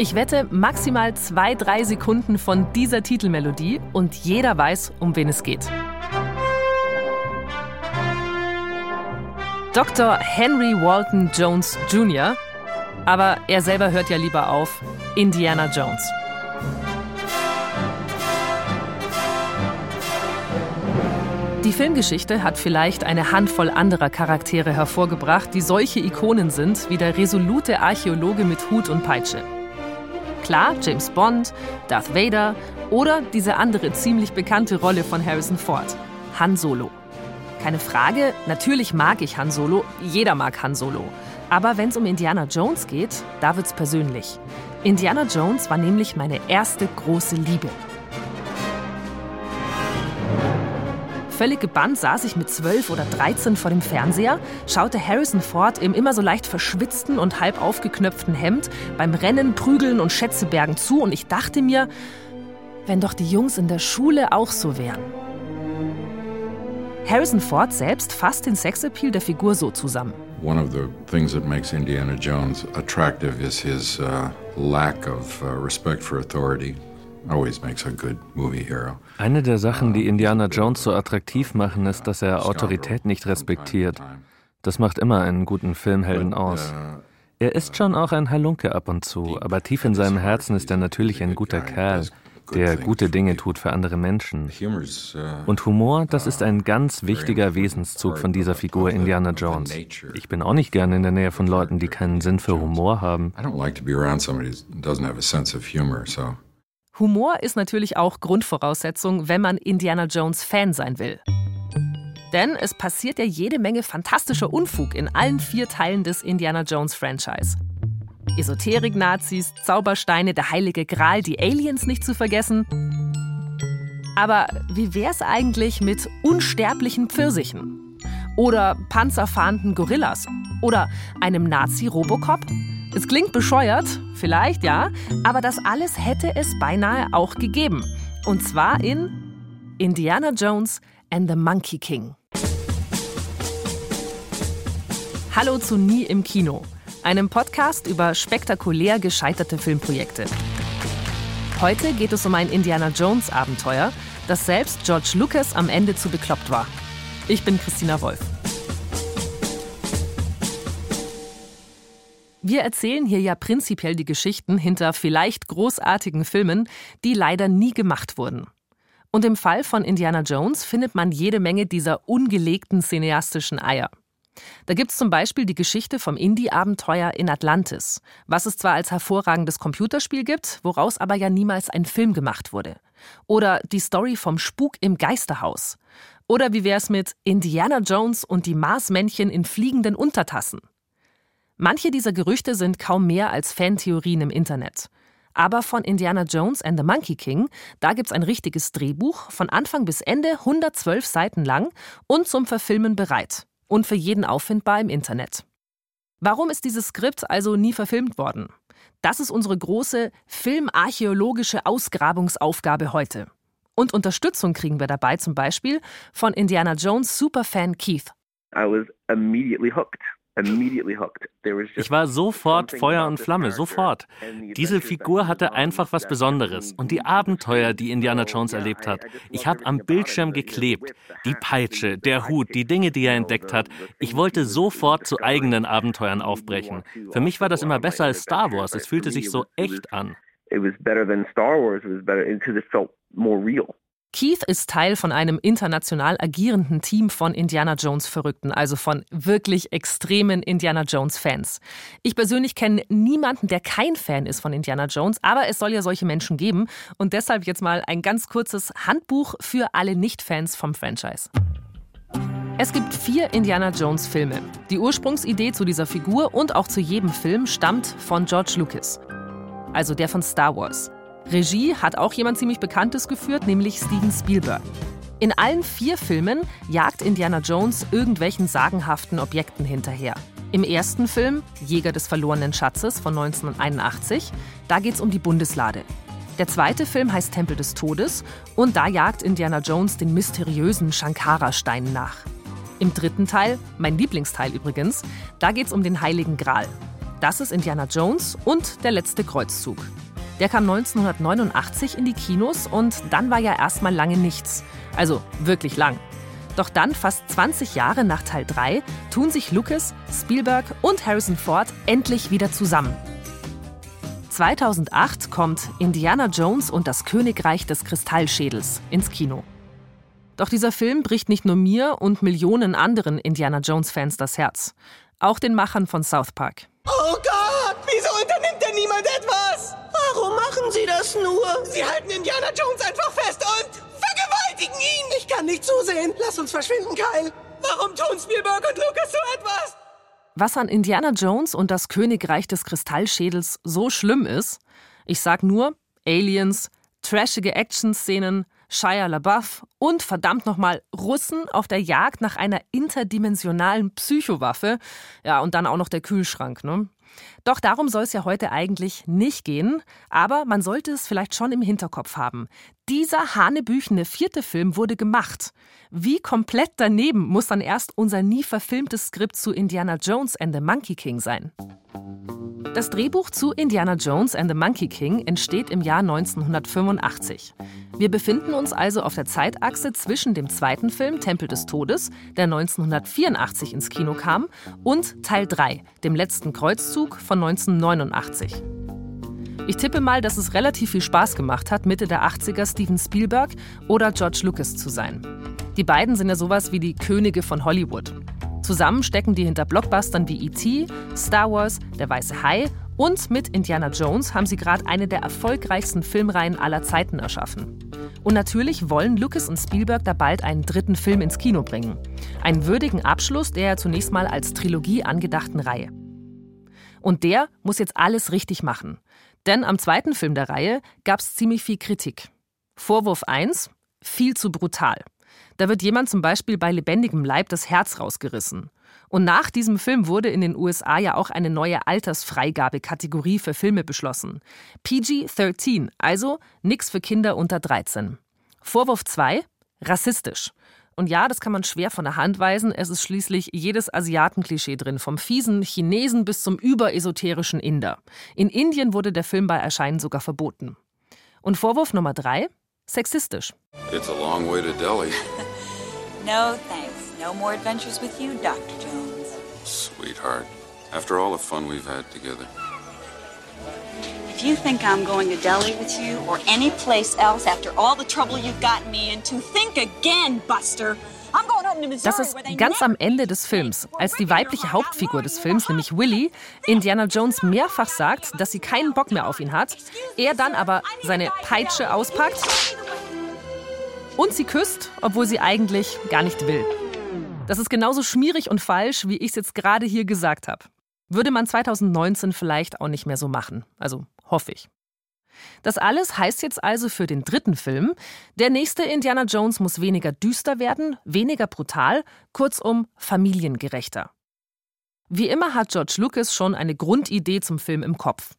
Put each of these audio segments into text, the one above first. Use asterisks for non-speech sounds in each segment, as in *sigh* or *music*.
Ich wette maximal zwei, drei Sekunden von dieser Titelmelodie und jeder weiß, um wen es geht. Dr. Henry Walton Jones Jr., aber er selber hört ja lieber auf, Indiana Jones. Die Filmgeschichte hat vielleicht eine Handvoll anderer Charaktere hervorgebracht, die solche Ikonen sind wie der resolute Archäologe mit Hut und Peitsche. Klar, James Bond, Darth Vader oder diese andere ziemlich bekannte Rolle von Harrison Ford, Han Solo. Keine Frage, natürlich mag ich Han Solo, jeder mag Han Solo. Aber wenn es um Indiana Jones geht, da wird's persönlich. Indiana Jones war nämlich meine erste große Liebe. Völlig gebannt saß ich mit 12 oder 13 vor dem Fernseher, schaute Harrison Ford im immer so leicht verschwitzten und halb aufgeknöpften Hemd beim Rennen, Prügeln und Schätzebergen zu und ich dachte mir, wenn doch die Jungs in der Schule auch so wären. Harrison Ford selbst fasst den Sexappeal der Figur so zusammen. One of the things that makes Indiana Jones attractive is his uh, lack of uh, respect for authority. Eine der Sachen, die Indiana Jones so attraktiv machen, ist, dass er Autorität nicht respektiert. Das macht immer einen guten Filmhelden aus. Er ist schon auch ein Halunke ab und zu, aber tief in seinem Herzen ist er natürlich ein guter Kerl, der gute Dinge tut für andere Menschen. Und Humor, das ist ein ganz wichtiger Wesenszug von dieser Figur Indiana Jones. Ich bin auch nicht gerne in der Nähe von Leuten, die keinen Sinn für Humor haben. Humor, ist natürlich auch Grundvoraussetzung, wenn man Indiana Jones Fan sein will. Denn es passiert ja jede Menge fantastischer Unfug in allen vier Teilen des Indiana Jones Franchise. Esoterik-Nazis, Zaubersteine, der heilige Gral, die Aliens nicht zu vergessen. Aber wie wär's eigentlich mit unsterblichen Pfirsichen? Oder panzerfahrenden Gorillas? Oder einem Nazi-Robocop? Es klingt bescheuert, vielleicht ja, aber das alles hätte es beinahe auch gegeben. Und zwar in Indiana Jones and the Monkey King. Hallo zu Nie im Kino, einem Podcast über spektakulär gescheiterte Filmprojekte. Heute geht es um ein Indiana Jones Abenteuer, das selbst George Lucas am Ende zu bekloppt war. Ich bin Christina Wolf. Wir erzählen hier ja prinzipiell die Geschichten hinter vielleicht großartigen Filmen, die leider nie gemacht wurden. Und im Fall von Indiana Jones findet man jede Menge dieser ungelegten cineastischen Eier. Da gibt es zum Beispiel die Geschichte vom Indie-Abenteuer in Atlantis, was es zwar als hervorragendes Computerspiel gibt, woraus aber ja niemals ein Film gemacht wurde. Oder die Story vom Spuk im Geisterhaus. Oder wie wär's mit Indiana Jones und die Marsmännchen in fliegenden Untertassen? Manche dieser Gerüchte sind kaum mehr als Fantheorien im Internet. Aber von Indiana Jones and the Monkey King, da gibt's ein richtiges Drehbuch, von Anfang bis Ende 112 Seiten lang und zum Verfilmen bereit. Und für jeden auffindbar im Internet. Warum ist dieses Skript also nie verfilmt worden? Das ist unsere große filmarchäologische Ausgrabungsaufgabe heute. Und Unterstützung kriegen wir dabei zum Beispiel von Indiana Jones Superfan Keith. I was immediately hooked. Ich war sofort Feuer und Flamme, sofort. Diese Figur hatte einfach was Besonderes und die Abenteuer, die Indiana Jones erlebt hat. Ich habe am Bildschirm geklebt. Die Peitsche, der Hut, die Dinge, die er entdeckt hat. Ich wollte sofort zu eigenen Abenteuern aufbrechen. Für mich war das immer besser als Star Wars. Es fühlte sich so echt an. It was better than Star Wars. It was better because it felt more real. Keith ist Teil von einem international agierenden Team von Indiana Jones Verrückten, also von wirklich extremen Indiana Jones Fans. Ich persönlich kenne niemanden, der kein Fan ist von Indiana Jones, aber es soll ja solche Menschen geben und deshalb jetzt mal ein ganz kurzes Handbuch für alle Nicht-Fans vom Franchise. Es gibt vier Indiana Jones Filme. Die Ursprungsidee zu dieser Figur und auch zu jedem Film stammt von George Lucas, also der von Star Wars. Regie hat auch jemand ziemlich Bekanntes geführt, nämlich Steven Spielberg. In allen vier Filmen jagt Indiana Jones irgendwelchen sagenhaften Objekten hinterher. Im ersten Film, Jäger des verlorenen Schatzes von 1981, da geht es um die Bundeslade. Der zweite Film heißt Tempel des Todes und da jagt Indiana Jones den mysteriösen Shankara-Stein nach. Im dritten Teil, mein Lieblingsteil übrigens, da geht es um den Heiligen Gral. Das ist Indiana Jones und der letzte Kreuzzug. Der kam 1989 in die Kinos und dann war ja erstmal lange nichts. Also wirklich lang. Doch dann, fast 20 Jahre nach Teil 3, tun sich Lucas, Spielberg und Harrison Ford endlich wieder zusammen. 2008 kommt Indiana Jones und das Königreich des Kristallschädels ins Kino. Doch dieser Film bricht nicht nur mir und Millionen anderen Indiana Jones-Fans das Herz. Auch den Machern von South Park. Oh Gott, wieso unternimmt denn niemand etwas? Warum machen Sie das nur? Sie halten Indiana Jones einfach fest und vergewaltigen ihn. Ich kann nicht zusehen. Lass uns verschwinden, Kyle. Warum tun Spielberg und Lucas so etwas? Was an Indiana Jones und das Königreich des Kristallschädels so schlimm ist, ich sag nur Aliens, trashige Action-Szenen, Shia LaBeouf und verdammt nochmal Russen auf der Jagd nach einer interdimensionalen Psychowaffe. Ja, und dann auch noch der Kühlschrank, ne? Doch darum soll es ja heute eigentlich nicht gehen, aber man sollte es vielleicht schon im Hinterkopf haben. Dieser hanebüchene vierte Film wurde gemacht. Wie komplett daneben muss dann erst unser nie verfilmtes Skript zu Indiana Jones and the Monkey King sein? Das Drehbuch zu Indiana Jones and the Monkey King entsteht im Jahr 1985. Wir befinden uns also auf der Zeitachse zwischen dem zweiten Film Tempel des Todes, der 1984 ins Kino kam, und Teil 3, dem letzten Kreuzzug von 1989. Ich tippe mal, dass es relativ viel Spaß gemacht hat, Mitte der 80er Steven Spielberg oder George Lucas zu sein. Die beiden sind ja sowas wie die Könige von Hollywood. Zusammen stecken die hinter Blockbustern wie E.T., Star Wars, Der Weiße Hai und mit Indiana Jones haben sie gerade eine der erfolgreichsten Filmreihen aller Zeiten erschaffen. Und natürlich wollen Lucas und Spielberg da bald einen dritten Film ins Kino bringen. Einen würdigen Abschluss der zunächst mal als Trilogie angedachten Reihe. Und der muss jetzt alles richtig machen. Denn am zweiten Film der Reihe gab es ziemlich viel Kritik. Vorwurf 1: viel zu brutal. Da wird jemand zum Beispiel bei lebendigem Leib das Herz rausgerissen. Und nach diesem Film wurde in den USA ja auch eine neue Altersfreigabekategorie für Filme beschlossen. PG-13, also nichts für Kinder unter 13. Vorwurf 2, rassistisch. Und ja, das kann man schwer von der Hand weisen. Es ist schließlich jedes Asiatenklischee drin, vom fiesen Chinesen bis zum überesoterischen Inder. In Indien wurde der Film bei Erscheinen sogar verboten. Und Vorwurf Nummer drei, sexistisch. It's a long way to Delhi. *laughs* no, thanks. No more adventures with you, Dr. Jones. Sweetheart, after all the fun we've had together. If you think I'm going to Delhi with you or any place else after all the trouble you've gotten me into, think again, Buster. Das ist ganz am Ende des Films, als die weibliche Hauptfigur des Films, nämlich Willy, Indiana Jones mehrfach sagt, dass sie keinen Bock mehr auf ihn hat, er dann aber seine Peitsche auspackt und sie küsst, obwohl sie eigentlich gar nicht will. Das ist genauso schmierig und falsch, wie ich es jetzt gerade hier gesagt habe. Würde man 2019 vielleicht auch nicht mehr so machen. Also hoffe ich. Das alles heißt jetzt also für den dritten Film, der nächste Indiana Jones muss weniger düster werden, weniger brutal, kurzum familiengerechter. Wie immer hat George Lucas schon eine Grundidee zum Film im Kopf.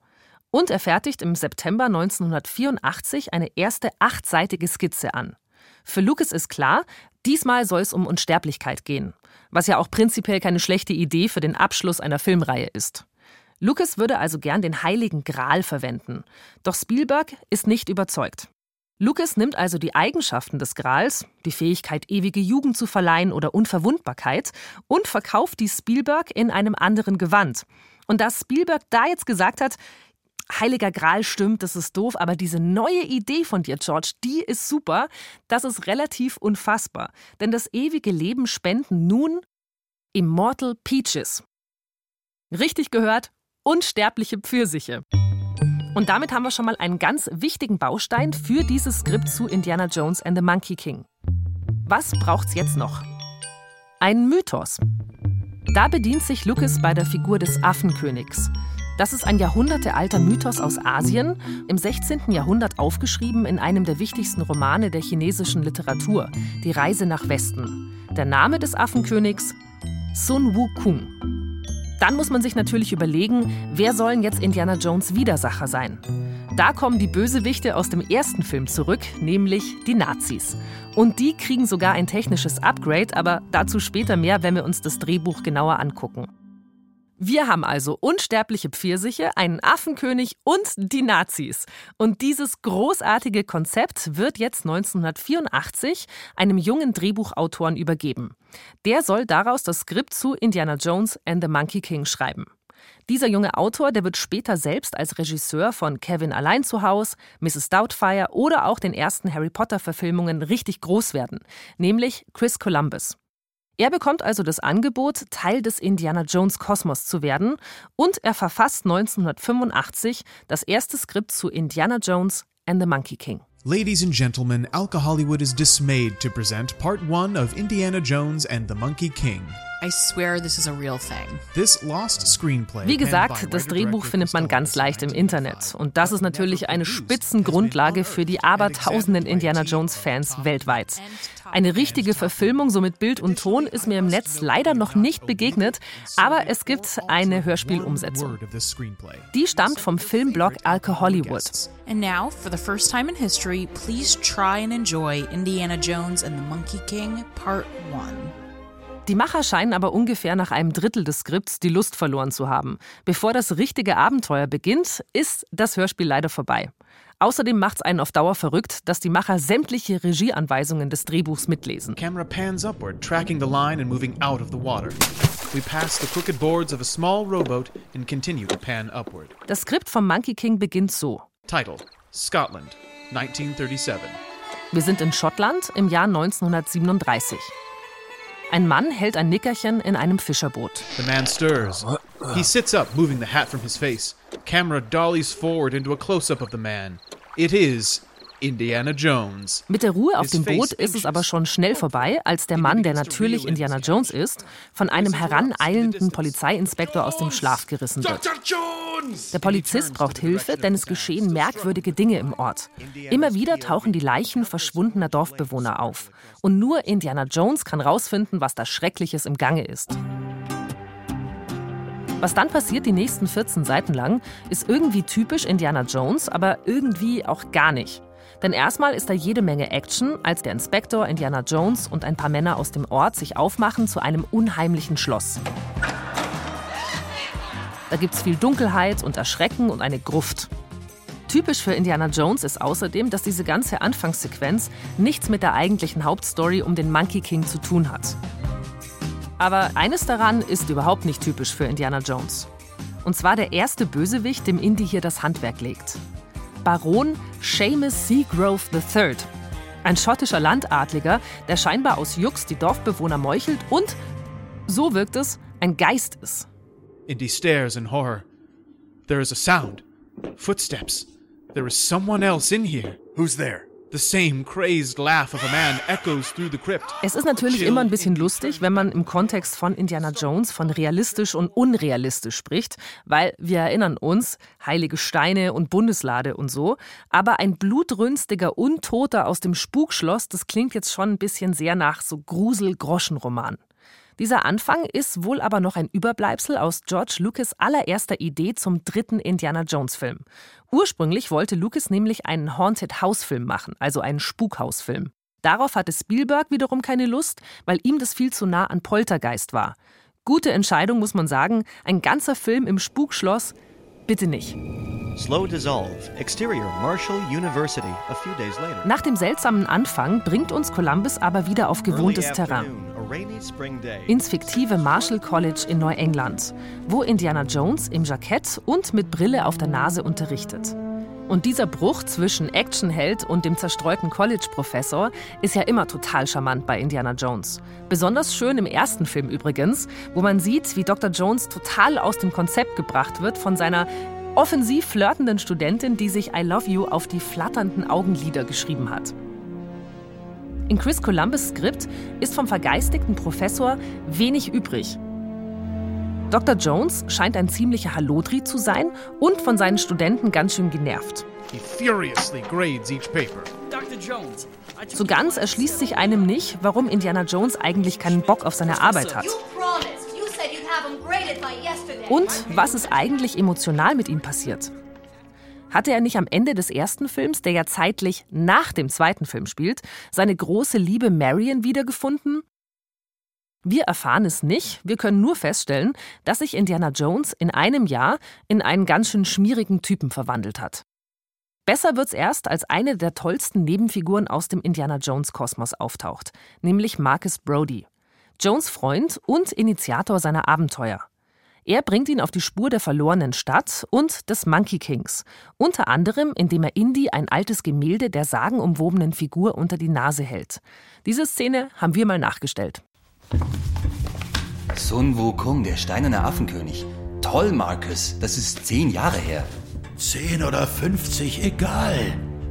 Und er fertigt im September 1984 eine erste achtseitige Skizze an. Für Lucas ist klar, diesmal soll es um Unsterblichkeit gehen, was ja auch prinzipiell keine schlechte Idee für den Abschluss einer Filmreihe ist. Lucas würde also gern den heiligen Gral verwenden. Doch Spielberg ist nicht überzeugt. Lucas nimmt also die Eigenschaften des Grals, die Fähigkeit, ewige Jugend zu verleihen oder Unverwundbarkeit, und verkauft die Spielberg in einem anderen Gewand. Und dass Spielberg da jetzt gesagt hat, Heiliger Gral stimmt, das ist doof, aber diese neue Idee von dir, George, die ist super, das ist relativ unfassbar. Denn das ewige Leben spenden nun Immortal Peaches. Richtig gehört, unsterbliche Pfirsiche. Und damit haben wir schon mal einen ganz wichtigen Baustein für dieses Skript zu Indiana Jones and the Monkey King. Was braucht's jetzt noch? Ein Mythos. Da bedient sich Lucas bei der Figur des Affenkönigs. Das ist ein jahrhundertealter Mythos aus Asien, im 16. Jahrhundert aufgeschrieben in einem der wichtigsten Romane der chinesischen Literatur, Die Reise nach Westen. Der Name des Affenkönigs Sun Wukong. Dann muss man sich natürlich überlegen, wer sollen jetzt Indiana Jones Widersacher sein? Da kommen die Bösewichte aus dem ersten Film zurück, nämlich die Nazis. Und die kriegen sogar ein technisches Upgrade, aber dazu später mehr, wenn wir uns das Drehbuch genauer angucken. Wir haben also unsterbliche Pfirsiche, einen Affenkönig und die Nazis. Und dieses großartige Konzept wird jetzt 1984 einem jungen Drehbuchautoren übergeben. Der soll daraus das Skript zu Indiana Jones and the Monkey King schreiben. Dieser junge Autor, der wird später selbst als Regisseur von Kevin allein zu Haus, Mrs. Doubtfire oder auch den ersten Harry Potter Verfilmungen richtig groß werden, nämlich Chris Columbus. Er bekommt also das Angebot, Teil des Indiana Jones Kosmos zu werden und er verfasst 1985 das erste Skript zu Indiana Jones and the Monkey King. Ladies and gentlemen, Alka Hollywood is dismayed to present part one of Indiana Jones and the Monkey King. I swear this is a real thing. This lost screenplay. Wie gesagt, das Drehbuch findet man ganz leicht im Internet. Und das ist natürlich eine Spitzengrundlage für die abertausenden Indiana Jones-Fans weltweit. Eine richtige Verfilmung, so mit Bild und Ton, ist mir im Netz leider noch nicht begegnet, aber es gibt eine Hörspielumsetzung. Die stammt vom Filmblog Alka Hollywood. And now, for the first time in history, please try and enjoy Indiana Jones and the Monkey King Part 1. Die Macher scheinen aber ungefähr nach einem Drittel des Skripts die Lust verloren zu haben. Bevor das richtige Abenteuer beginnt, ist das Hörspiel leider vorbei. Außerdem macht es einen auf Dauer verrückt, dass die Macher sämtliche Regieanweisungen des Drehbuchs mitlesen. Camera pans upward, tracking the line and moving out of the water. We pass the crooked boards of a small rowboat and continue to pan upward. Das Skript vom Monkey King beginnt so. Title: Scotland, 1937. Wir sind in Schottland im Jahr 1937. Ein Mann hält ein Nickerchen in einem Fischerboot. The man stirs. He sits up, moving the hat from his face. Camera dollies forward into a close-up of the man. It is Indiana Jones. Mit der Ruhe auf dem Boot ist es aber schon schnell vorbei, als der Mann, der natürlich Indiana Jones ist, von einem heraneilenden Polizeiinspektor aus dem Schlaf gerissen wird. Der Polizist braucht Hilfe, denn es geschehen merkwürdige Dinge im Ort. Immer wieder tauchen die Leichen verschwundener Dorfbewohner auf. Und nur Indiana Jones kann rausfinden, was da Schreckliches im Gange ist. Was dann passiert die nächsten 14 Seiten lang, ist irgendwie typisch Indiana Jones, aber irgendwie auch gar nicht. Denn erstmal ist da jede Menge Action, als der Inspektor Indiana Jones und ein paar Männer aus dem Ort sich aufmachen zu einem unheimlichen Schloss. Da gibt's viel Dunkelheit und Erschrecken und eine Gruft. Typisch für Indiana Jones ist außerdem, dass diese ganze Anfangssequenz nichts mit der eigentlichen Hauptstory um den Monkey King zu tun hat. Aber eines daran ist überhaupt nicht typisch für Indiana Jones. Und zwar der erste Bösewicht, dem Indy hier das Handwerk legt. Baron Seamus Seagrove III. Ein schottischer Landadliger, der scheinbar aus Jux die Dorfbewohner meuchelt und, so wirkt es, ein Geist ist. Indy stares in horror. There is a sound. Footsteps. There is someone else in here. Who's there? The same crazed laugh of a man echoes through the crypt. Es ist natürlich immer ein bisschen lustig, wenn man im Kontext von Indiana Jones von realistisch und unrealistisch spricht, weil wir erinnern uns, heilige Steine und Bundeslade und so. Aber ein blutrünstiger Untoter aus dem Spukschloss, das klingt jetzt schon ein bisschen sehr nach so Grusel-Groschenroman. Dieser Anfang ist wohl aber noch ein Überbleibsel aus George Lucas allererster Idee zum dritten Indiana Jones Film. Ursprünglich wollte Lucas nämlich einen Haunted House Film machen, also einen Spukhausfilm. Darauf hatte Spielberg wiederum keine Lust, weil ihm das viel zu nah an Poltergeist war. Gute Entscheidung, muss man sagen. Ein ganzer Film im Spukschloss, bitte nicht. Slow dissolve. Exterior Marshall University. A few days later. Nach dem seltsamen Anfang bringt uns Columbus aber wieder auf gewohntes Terrain. Ins fiktive Marshall College in Neuengland, wo Indiana Jones im Jackett und mit Brille auf der Nase unterrichtet. Und dieser Bruch zwischen Actionheld und dem zerstreuten College-Professor ist ja immer total charmant bei Indiana Jones. Besonders schön im ersten Film übrigens, wo man sieht, wie Dr. Jones total aus dem Konzept gebracht wird von seiner offensiv flirtenden Studentin, die sich I Love You auf die flatternden Augenlider geschrieben hat. In Chris Columbus Skript ist vom vergeistigten Professor wenig übrig. Dr. Jones scheint ein ziemlicher Hallodri zu sein und von seinen Studenten ganz schön genervt. So ganz erschließt sich einem nicht, warum Indiana Jones eigentlich keinen Bock auf seine Arbeit hat. Und was ist eigentlich emotional mit ihm passiert? Hatte er nicht am Ende des ersten Films, der ja zeitlich nach dem zweiten Film spielt, seine große Liebe Marion wiedergefunden Wir erfahren es nicht, wir können nur feststellen, dass sich Indiana Jones in einem Jahr in einen ganz schön schmierigen Typen verwandelt hat. Besser wird's erst, als eine der tollsten Nebenfiguren aus dem Indiana Jones Kosmos auftaucht, nämlich Marcus Brody. Jones Freund und Initiator seiner Abenteuer. Er bringt ihn auf die Spur der verlorenen Stadt und des Monkey Kings, unter anderem indem er Indy ein altes Gemälde der sagenumwobenen Figur unter die Nase hält. Diese Szene haben wir mal nachgestellt. Sun Wukong, der steinerne Affenkönig. Toll, Marcus, das ist zehn Jahre her. Zehn oder fünfzig, egal.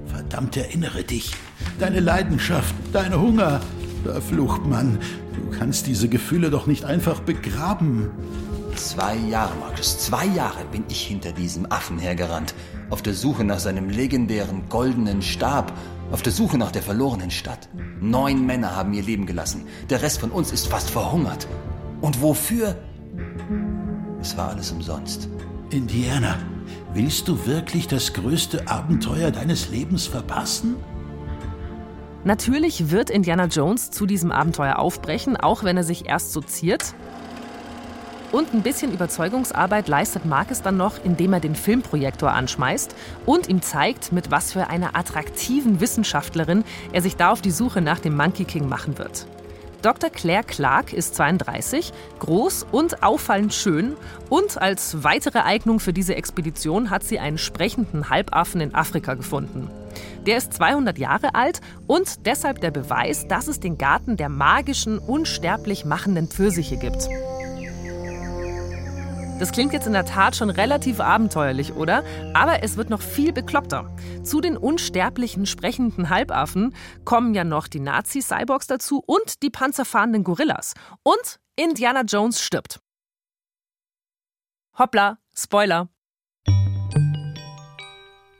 Verdammt, erinnere dich. Deine Leidenschaft, dein Hunger. Verflucht Mann, du kannst diese Gefühle doch nicht einfach begraben. Zwei Jahre, Marcus, zwei Jahre bin ich hinter diesem Affen hergerannt. Auf der Suche nach seinem legendären goldenen Stab. Auf der Suche nach der verlorenen Stadt. Neun Männer haben ihr Leben gelassen. Der Rest von uns ist fast verhungert. Und wofür? Es war alles umsonst. Indiana, Willst du wirklich das größte Abenteuer deines Lebens verpassen? Natürlich wird Indiana Jones zu diesem Abenteuer aufbrechen, auch wenn er sich erst so ziert. Und ein bisschen Überzeugungsarbeit leistet Marcus dann noch, indem er den Filmprojektor anschmeißt und ihm zeigt, mit was für einer attraktiven Wissenschaftlerin er sich da auf die Suche nach dem Monkey King machen wird. Dr. Claire Clark ist 32, groß und auffallend schön und als weitere Eignung für diese Expedition hat sie einen sprechenden Halbaffen in Afrika gefunden. Der ist 200 Jahre alt und deshalb der Beweis, dass es den Garten der magischen, unsterblich machenden Pfirsiche gibt. Das klingt jetzt in der Tat schon relativ abenteuerlich, oder? Aber es wird noch viel bekloppter. Zu den unsterblichen sprechenden Halbaffen kommen ja noch die Nazi-Cyborgs dazu und die panzerfahrenden Gorillas. Und Indiana Jones stirbt. Hoppla, Spoiler.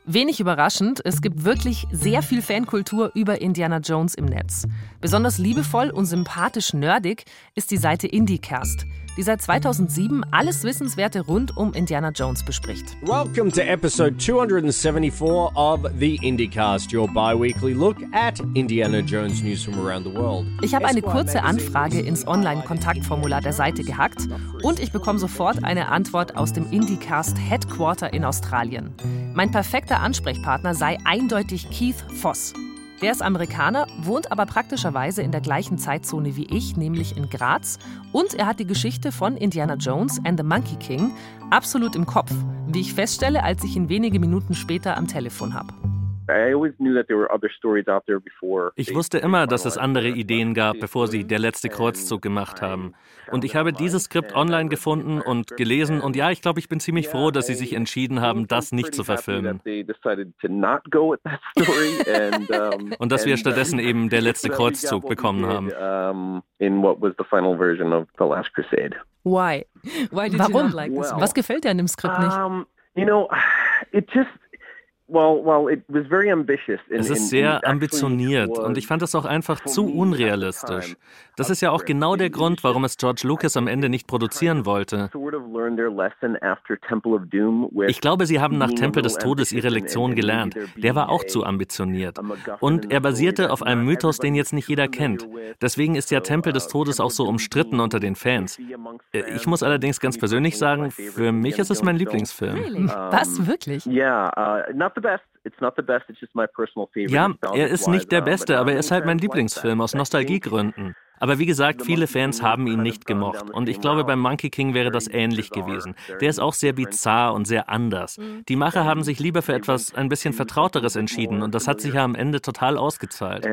Wenig überraschend, es gibt wirklich sehr viel Fankultur über Indiana Jones im Netz. Besonders liebevoll und sympathisch nerdig ist die Seite IndieCast die seit 2007 alles Wissenswerte rund um Indiana Jones bespricht. Welcome to episode 274 of the IndieCast, your bi-weekly look at Indiana Jones news from around the world. Ich habe eine kurze Anfrage ins Online-Kontaktformular der Seite gehackt und ich bekomme sofort eine Antwort aus dem IndieCast Headquarter in Australien. Mein perfekter Ansprechpartner sei eindeutig Keith Voss. Der ist Amerikaner, wohnt aber praktischerweise in der gleichen Zeitzone wie ich, nämlich in Graz. Und er hat die Geschichte von Indiana Jones and the Monkey King absolut im Kopf, wie ich feststelle, als ich ihn wenige Minuten später am Telefon habe. Ich wusste immer, dass es andere Ideen gab, bevor sie Der letzte Kreuzzug gemacht haben. Und ich habe dieses Skript online gefunden und gelesen und ja, ich glaube, ich bin ziemlich froh, dass sie sich entschieden haben, das nicht zu verfilmen. *laughs* *laughs* und dass wir stattdessen eben Der letzte *laughs* Kreuzzug bekommen haben. Why? Warum? Was gefällt dir an dem Skript nicht? You know, it just es ist sehr ambitioniert und ich fand es auch einfach zu unrealistisch. Das ist ja auch genau der Grund, warum es George Lucas am Ende nicht produzieren wollte. Ich glaube, sie haben nach Tempel des Todes ihre Lektion gelernt. Der war auch zu ambitioniert. Und er basierte auf einem Mythos, den jetzt nicht jeder kennt. Deswegen ist ja Tempel des Todes auch so umstritten unter den Fans. Äh, ich muss allerdings ganz persönlich sagen, für mich ist es mein Lieblingsfilm. Was, wirklich? Ja, er ist nicht der Beste, aber er ist halt mein Lieblingsfilm aus Nostalgiegründen. Aber wie gesagt, viele Fans haben ihn nicht gemocht. Und ich glaube, beim Monkey King wäre das ähnlich gewesen. Der ist auch sehr bizarr und sehr anders. Die Macher haben sich lieber für etwas ein bisschen Vertrauteres entschieden und das hat sich ja am Ende total ausgezahlt.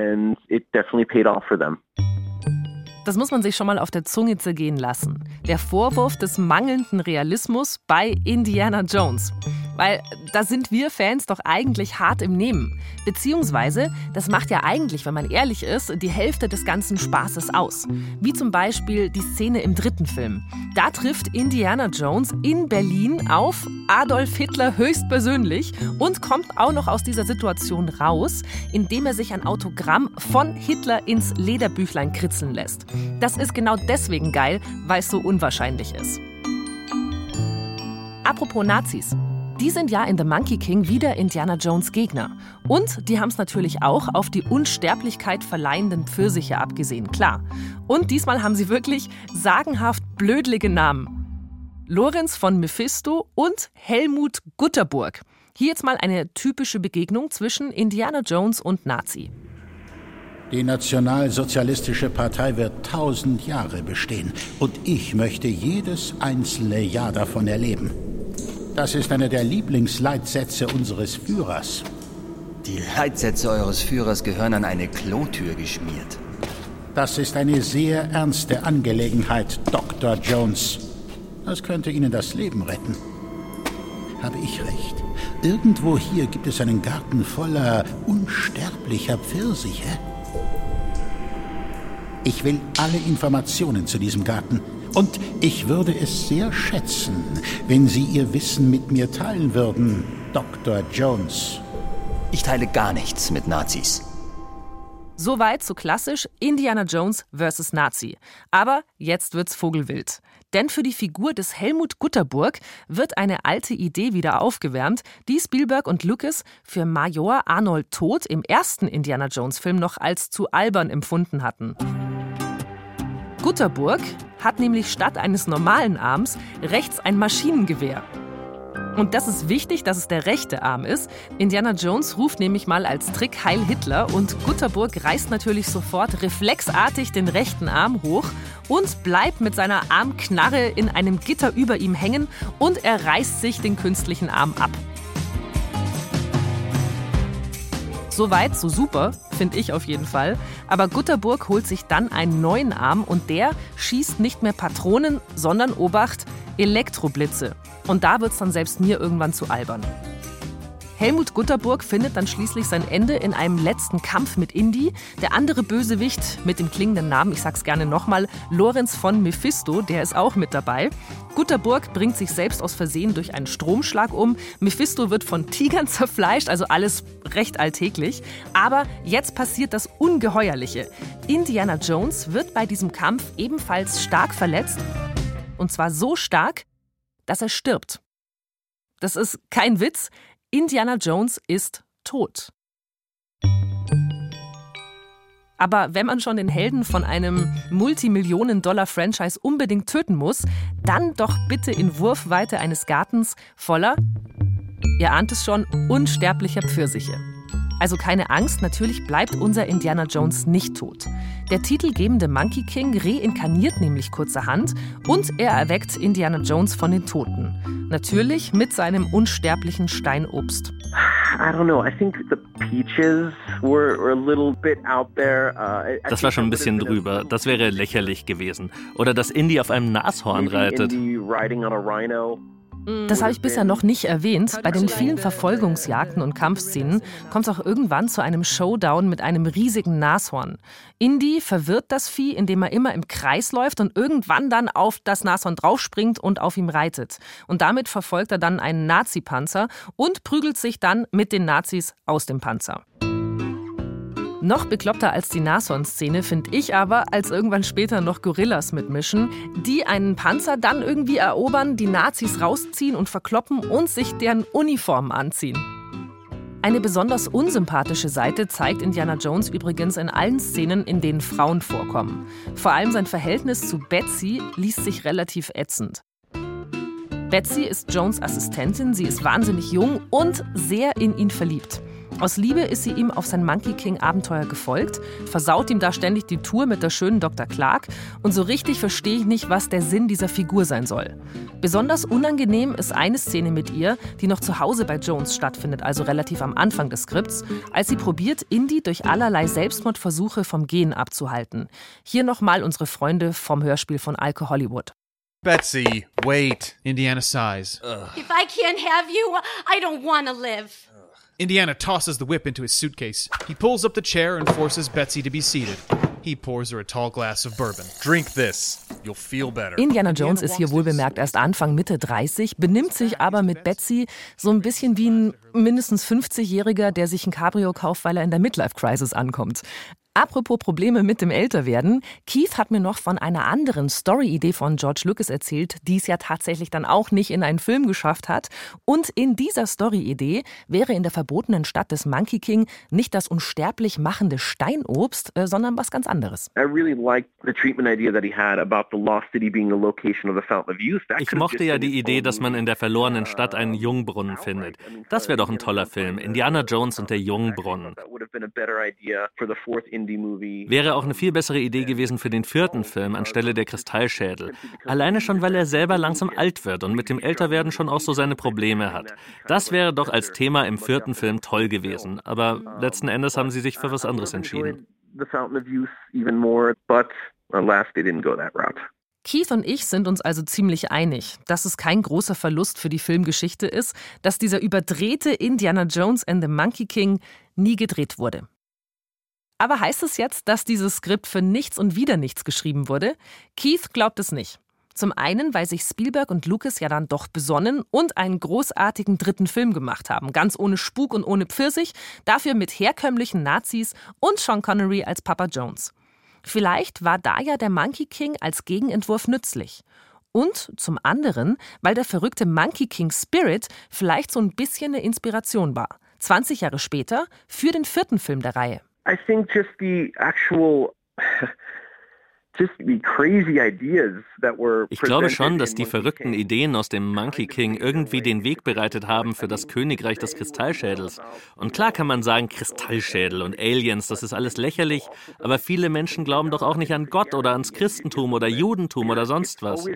Das muss man sich schon mal auf der Zunge zergehen lassen. Der Vorwurf des mangelnden Realismus bei Indiana Jones. Weil da sind wir Fans doch eigentlich hart im Nehmen. Beziehungsweise, das macht ja eigentlich, wenn man ehrlich ist, die Hälfte des ganzen Spaßes aus. Wie zum Beispiel die Szene im dritten Film. Da trifft Indiana Jones in Berlin auf Adolf Hitler höchstpersönlich und kommt auch noch aus dieser Situation raus, indem er sich ein Autogramm von Hitler ins Lederbüchlein kritzeln lässt. Das ist genau deswegen geil, weil es so unwahrscheinlich ist. Apropos Nazis. Die sind ja in The Monkey King wieder Indiana Jones Gegner. Und die haben es natürlich auch auf die Unsterblichkeit verleihenden Pfirsiche abgesehen, klar. Und diesmal haben sie wirklich sagenhaft blödlige Namen. Lorenz von Mephisto und Helmut Gutterburg. Hier jetzt mal eine typische Begegnung zwischen Indiana Jones und Nazi. Die Nationalsozialistische Partei wird tausend Jahre bestehen und ich möchte jedes einzelne Jahr davon erleben. Das ist einer der Lieblingsleitsätze unseres Führers. Die Leitsätze eures Führers gehören an eine Klotür geschmiert. Das ist eine sehr ernste Angelegenheit, Dr. Jones. Das könnte Ihnen das Leben retten. Habe ich recht? Irgendwo hier gibt es einen Garten voller unsterblicher Pfirsiche. Ich will alle Informationen zu diesem Garten. Und ich würde es sehr schätzen, wenn Sie Ihr Wissen mit mir teilen würden, Dr. Jones. Ich teile gar nichts mit Nazis. Soweit so klassisch Indiana Jones vs. Nazi. Aber jetzt wird's vogelwild. Denn für die Figur des Helmut Gutterburg wird eine alte Idee wieder aufgewärmt, die Spielberg und Lucas für Major Arnold Tod im ersten Indiana Jones Film noch als zu albern empfunden hatten. Gutterburg hat nämlich statt eines normalen Arms rechts ein Maschinengewehr. Und das ist wichtig, dass es der rechte Arm ist. Indiana Jones ruft nämlich mal als Trick Heil Hitler und Gutterburg reißt natürlich sofort reflexartig den rechten Arm hoch und bleibt mit seiner Armknarre in einem Gitter über ihm hängen und er reißt sich den künstlichen Arm ab. So weit, so super, finde ich auf jeden Fall. Aber Gutterburg holt sich dann einen neuen Arm und der schießt nicht mehr Patronen, sondern Obacht, Elektroblitze. Und da wird es dann selbst mir irgendwann zu albern. Helmut Gutterburg findet dann schließlich sein Ende in einem letzten Kampf mit Indy. Der andere Bösewicht mit dem klingenden Namen, ich sag's gerne nochmal, Lorenz von Mephisto, der ist auch mit dabei. Gutterburg bringt sich selbst aus Versehen durch einen Stromschlag um. Mephisto wird von Tigern *laughs* zerfleischt, also alles recht alltäglich. Aber jetzt passiert das Ungeheuerliche. Indiana Jones wird bei diesem Kampf ebenfalls stark verletzt. Und zwar so stark, dass er stirbt. Das ist kein Witz. Indiana Jones ist tot. Aber wenn man schon den Helden von einem Multimillionen-Dollar-Franchise unbedingt töten muss, dann doch bitte in Wurfweite eines Gartens voller, ihr ahnt es schon, unsterblicher Pfirsiche. Also keine Angst, natürlich bleibt unser Indiana Jones nicht tot. Der titelgebende Monkey King reinkarniert nämlich kurzerhand und er erweckt Indiana Jones von den Toten. Natürlich mit seinem unsterblichen Steinobst. I don't know. I think the peaches were, were a little bit out there. Uh, das war schon ein bisschen drüber. Das wäre lächerlich gewesen. Oder dass Indy auf einem Nashorn reitet. Das habe ich bisher noch nicht erwähnt. Bei den vielen Verfolgungsjagden und Kampfszenen kommt es auch irgendwann zu einem Showdown mit einem riesigen Nashorn. Indy verwirrt das Vieh, indem er immer im Kreis läuft und irgendwann dann auf das Nashorn draufspringt und auf ihm reitet. Und damit verfolgt er dann einen Nazi-Panzer und prügelt sich dann mit den Nazis aus dem Panzer. Noch bekloppter als die Nashorn-Szene finde ich aber, als irgendwann später noch Gorillas mitmischen, die einen Panzer dann irgendwie erobern, die Nazis rausziehen und verkloppen und sich deren Uniformen anziehen. Eine besonders unsympathische Seite zeigt Indiana Jones übrigens in allen Szenen, in denen Frauen vorkommen. Vor allem sein Verhältnis zu Betsy liest sich relativ ätzend. Betsy ist Jones Assistentin, sie ist wahnsinnig jung und sehr in ihn verliebt. Aus Liebe ist sie ihm auf sein Monkey King Abenteuer gefolgt, versaut ihm da ständig die Tour mit der schönen Dr. Clark und so richtig verstehe ich nicht, was der Sinn dieser Figur sein soll. Besonders unangenehm ist eine Szene mit ihr, die noch zu Hause bei Jones stattfindet, also relativ am Anfang des Skripts, als sie probiert, Indy durch allerlei Selbstmordversuche vom Gehen abzuhalten. Hier nochmal unsere Freunde vom Hörspiel von Alke Hollywood. Betsy, wait. Indiana sighs. If I can't have you, I don't want to live. Indiana tosses the whip into his suitcase. He pulls up the chair and forces Betsy to be seated. He pours her a tall glass of bourbon. Drink this. You'll feel better. Indiana Jones ist hier wohlbemerkt erst Anfang Mitte 30, benimmt sich aber mit Betsy so ein bisschen wie ein mindestens 50-Jähriger, der sich ein Cabrio kauft, weil er in der Midlife-Crisis ankommt. Apropos Probleme mit dem Älterwerden. Keith hat mir noch von einer anderen Story-Idee von George Lucas erzählt, die es ja tatsächlich dann auch nicht in einen Film geschafft hat. Und in dieser Story-Idee wäre in der verbotenen Stadt des Monkey King nicht das unsterblich machende Steinobst, äh, sondern was ganz anderes. Ich mochte ja die Idee, dass man in der verlorenen Stadt einen Jungbrunnen findet. Das wäre doch ein toller Film. Indiana Jones und der Jungbrunnen. Wäre auch eine viel bessere Idee gewesen für den vierten Film anstelle der Kristallschädel. Alleine schon, weil er selber langsam alt wird und mit dem Älterwerden schon auch so seine Probleme hat. Das wäre doch als Thema im vierten Film toll gewesen. Aber letzten Endes haben sie sich für was anderes entschieden. Keith und ich sind uns also ziemlich einig, dass es kein großer Verlust für die Filmgeschichte ist, dass dieser überdrehte Indiana Jones and the Monkey King nie gedreht wurde. Aber heißt es jetzt, dass dieses Skript für nichts und wieder nichts geschrieben wurde? Keith glaubt es nicht. Zum einen, weil sich Spielberg und Lucas ja dann doch besonnen und einen großartigen dritten Film gemacht haben. Ganz ohne Spuk und ohne Pfirsich, dafür mit herkömmlichen Nazis und Sean Connery als Papa Jones. Vielleicht war da ja der Monkey King als Gegenentwurf nützlich. Und zum anderen, weil der verrückte Monkey King Spirit vielleicht so ein bisschen eine Inspiration war. 20 Jahre später für den vierten Film der Reihe. I think just the actual Ich glaube schon, dass die verrückten Ideen aus dem Monkey King irgendwie den Weg bereitet haben für das Königreich des Kristallschädels. Und klar kann man sagen, Kristallschädel und Aliens, das ist alles lächerlich, aber viele Menschen glauben doch auch nicht an Gott oder ans Christentum oder Judentum oder sonst was.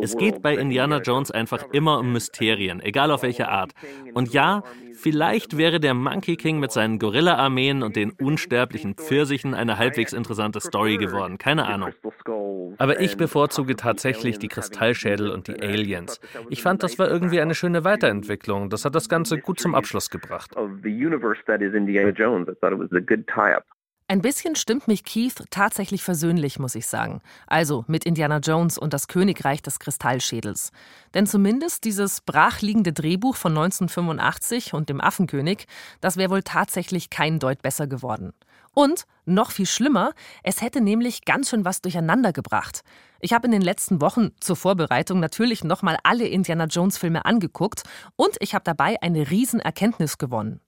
Es geht bei Indiana Jones einfach immer um Mysterien, egal auf welche Art. Und ja, vielleicht wäre der Monkey King mit seinen Gorilla-Armeen und den unsterblichen Pfirsichen eine halbwegs interessante Story geworden, keine Ahnung. Aber ich bevorzuge tatsächlich die Kristallschädel und die Aliens. Ich fand, das war irgendwie eine schöne Weiterentwicklung. Das hat das Ganze gut zum Abschluss gebracht. Ein bisschen stimmt mich Keith tatsächlich versöhnlich, muss ich sagen. Also mit Indiana Jones und das Königreich des Kristallschädels. Denn zumindest dieses brachliegende Drehbuch von 1985 und dem Affenkönig, das wäre wohl tatsächlich kein Deut besser geworden. Und, noch viel schlimmer, es hätte nämlich ganz schön was durcheinander gebracht. Ich habe in den letzten Wochen zur Vorbereitung natürlich nochmal alle Indiana Jones Filme angeguckt und ich habe dabei eine Riesenerkenntnis gewonnen.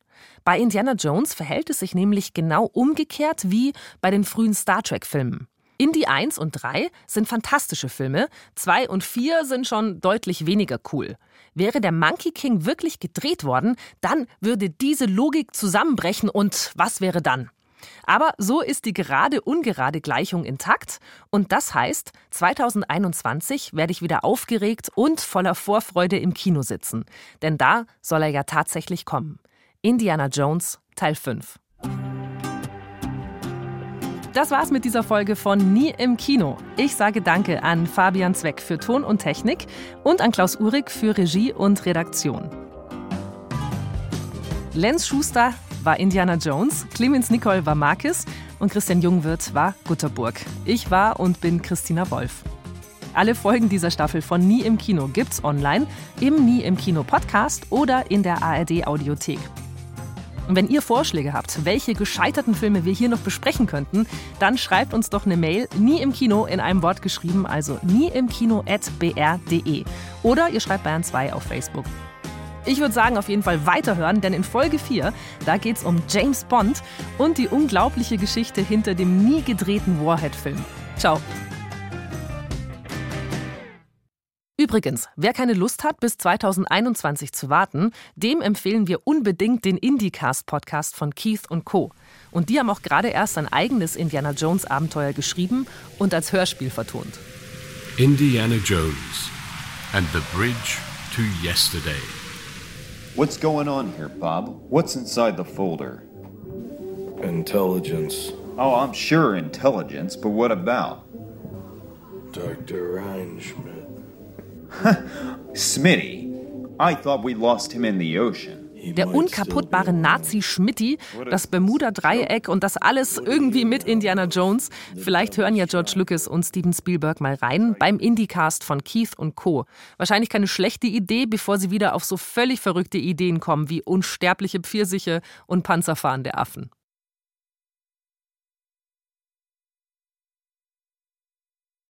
Bei Indiana Jones verhält es sich nämlich genau umgekehrt wie bei den frühen Star Trek-Filmen. Indie 1 und 3 sind fantastische Filme, 2 und 4 sind schon deutlich weniger cool. Wäre der Monkey King wirklich gedreht worden, dann würde diese Logik zusammenbrechen und was wäre dann? Aber so ist die gerade-ungerade Gleichung intakt und das heißt, 2021 werde ich wieder aufgeregt und voller Vorfreude im Kino sitzen. Denn da soll er ja tatsächlich kommen. Indiana Jones Teil 5. Das war's mit dieser Folge von Nie im Kino. Ich sage Danke an Fabian Zweck für Ton und Technik und an Klaus Uhrig für Regie und Redaktion. Lenz Schuster war Indiana Jones, Clemens Nicol war Marcus und Christian Jungwirth war Gutterburg. Ich war und bin Christina Wolf. Alle Folgen dieser Staffel von Nie im Kino gibt's online, im Nie im Kino Podcast oder in der ARD Audiothek. Und wenn ihr Vorschläge habt, welche gescheiterten Filme wir hier noch besprechen könnten, dann schreibt uns doch eine Mail, nie im Kino in einem Wort geschrieben, also nie im Kino at br.de. Oder ihr schreibt Bayern 2 auf Facebook. Ich würde sagen, auf jeden Fall weiterhören, denn in Folge 4, da geht es um James Bond und die unglaubliche Geschichte hinter dem nie gedrehten Warhead-Film. Ciao. Übrigens, wer keine Lust hat, bis 2021 zu warten, dem empfehlen wir unbedingt den IndieCast-Podcast von Keith und Co. Und die haben auch gerade erst ein eigenes Indiana Jones-Abenteuer geschrieben und als Hörspiel vertont. Indiana Jones and the Bridge to Yesterday. What's going on here, Bob? What's inside the folder? Intelligence. Oh, I'm sure intelligence, but what about? Dr. Reinschmidt. *laughs* Smitty? I thought we lost him in the ocean. Der unkaputtbare Nazi Schmitti, das Bermuda-Dreieck und das alles irgendwie mit Indiana Jones. Vielleicht hören ja George Lucas und Steven Spielberg mal rein beim Indycast von Keith und Co. Wahrscheinlich keine schlechte Idee, bevor sie wieder auf so völlig verrückte Ideen kommen wie unsterbliche Pfirsiche und panzerfahrende Affen.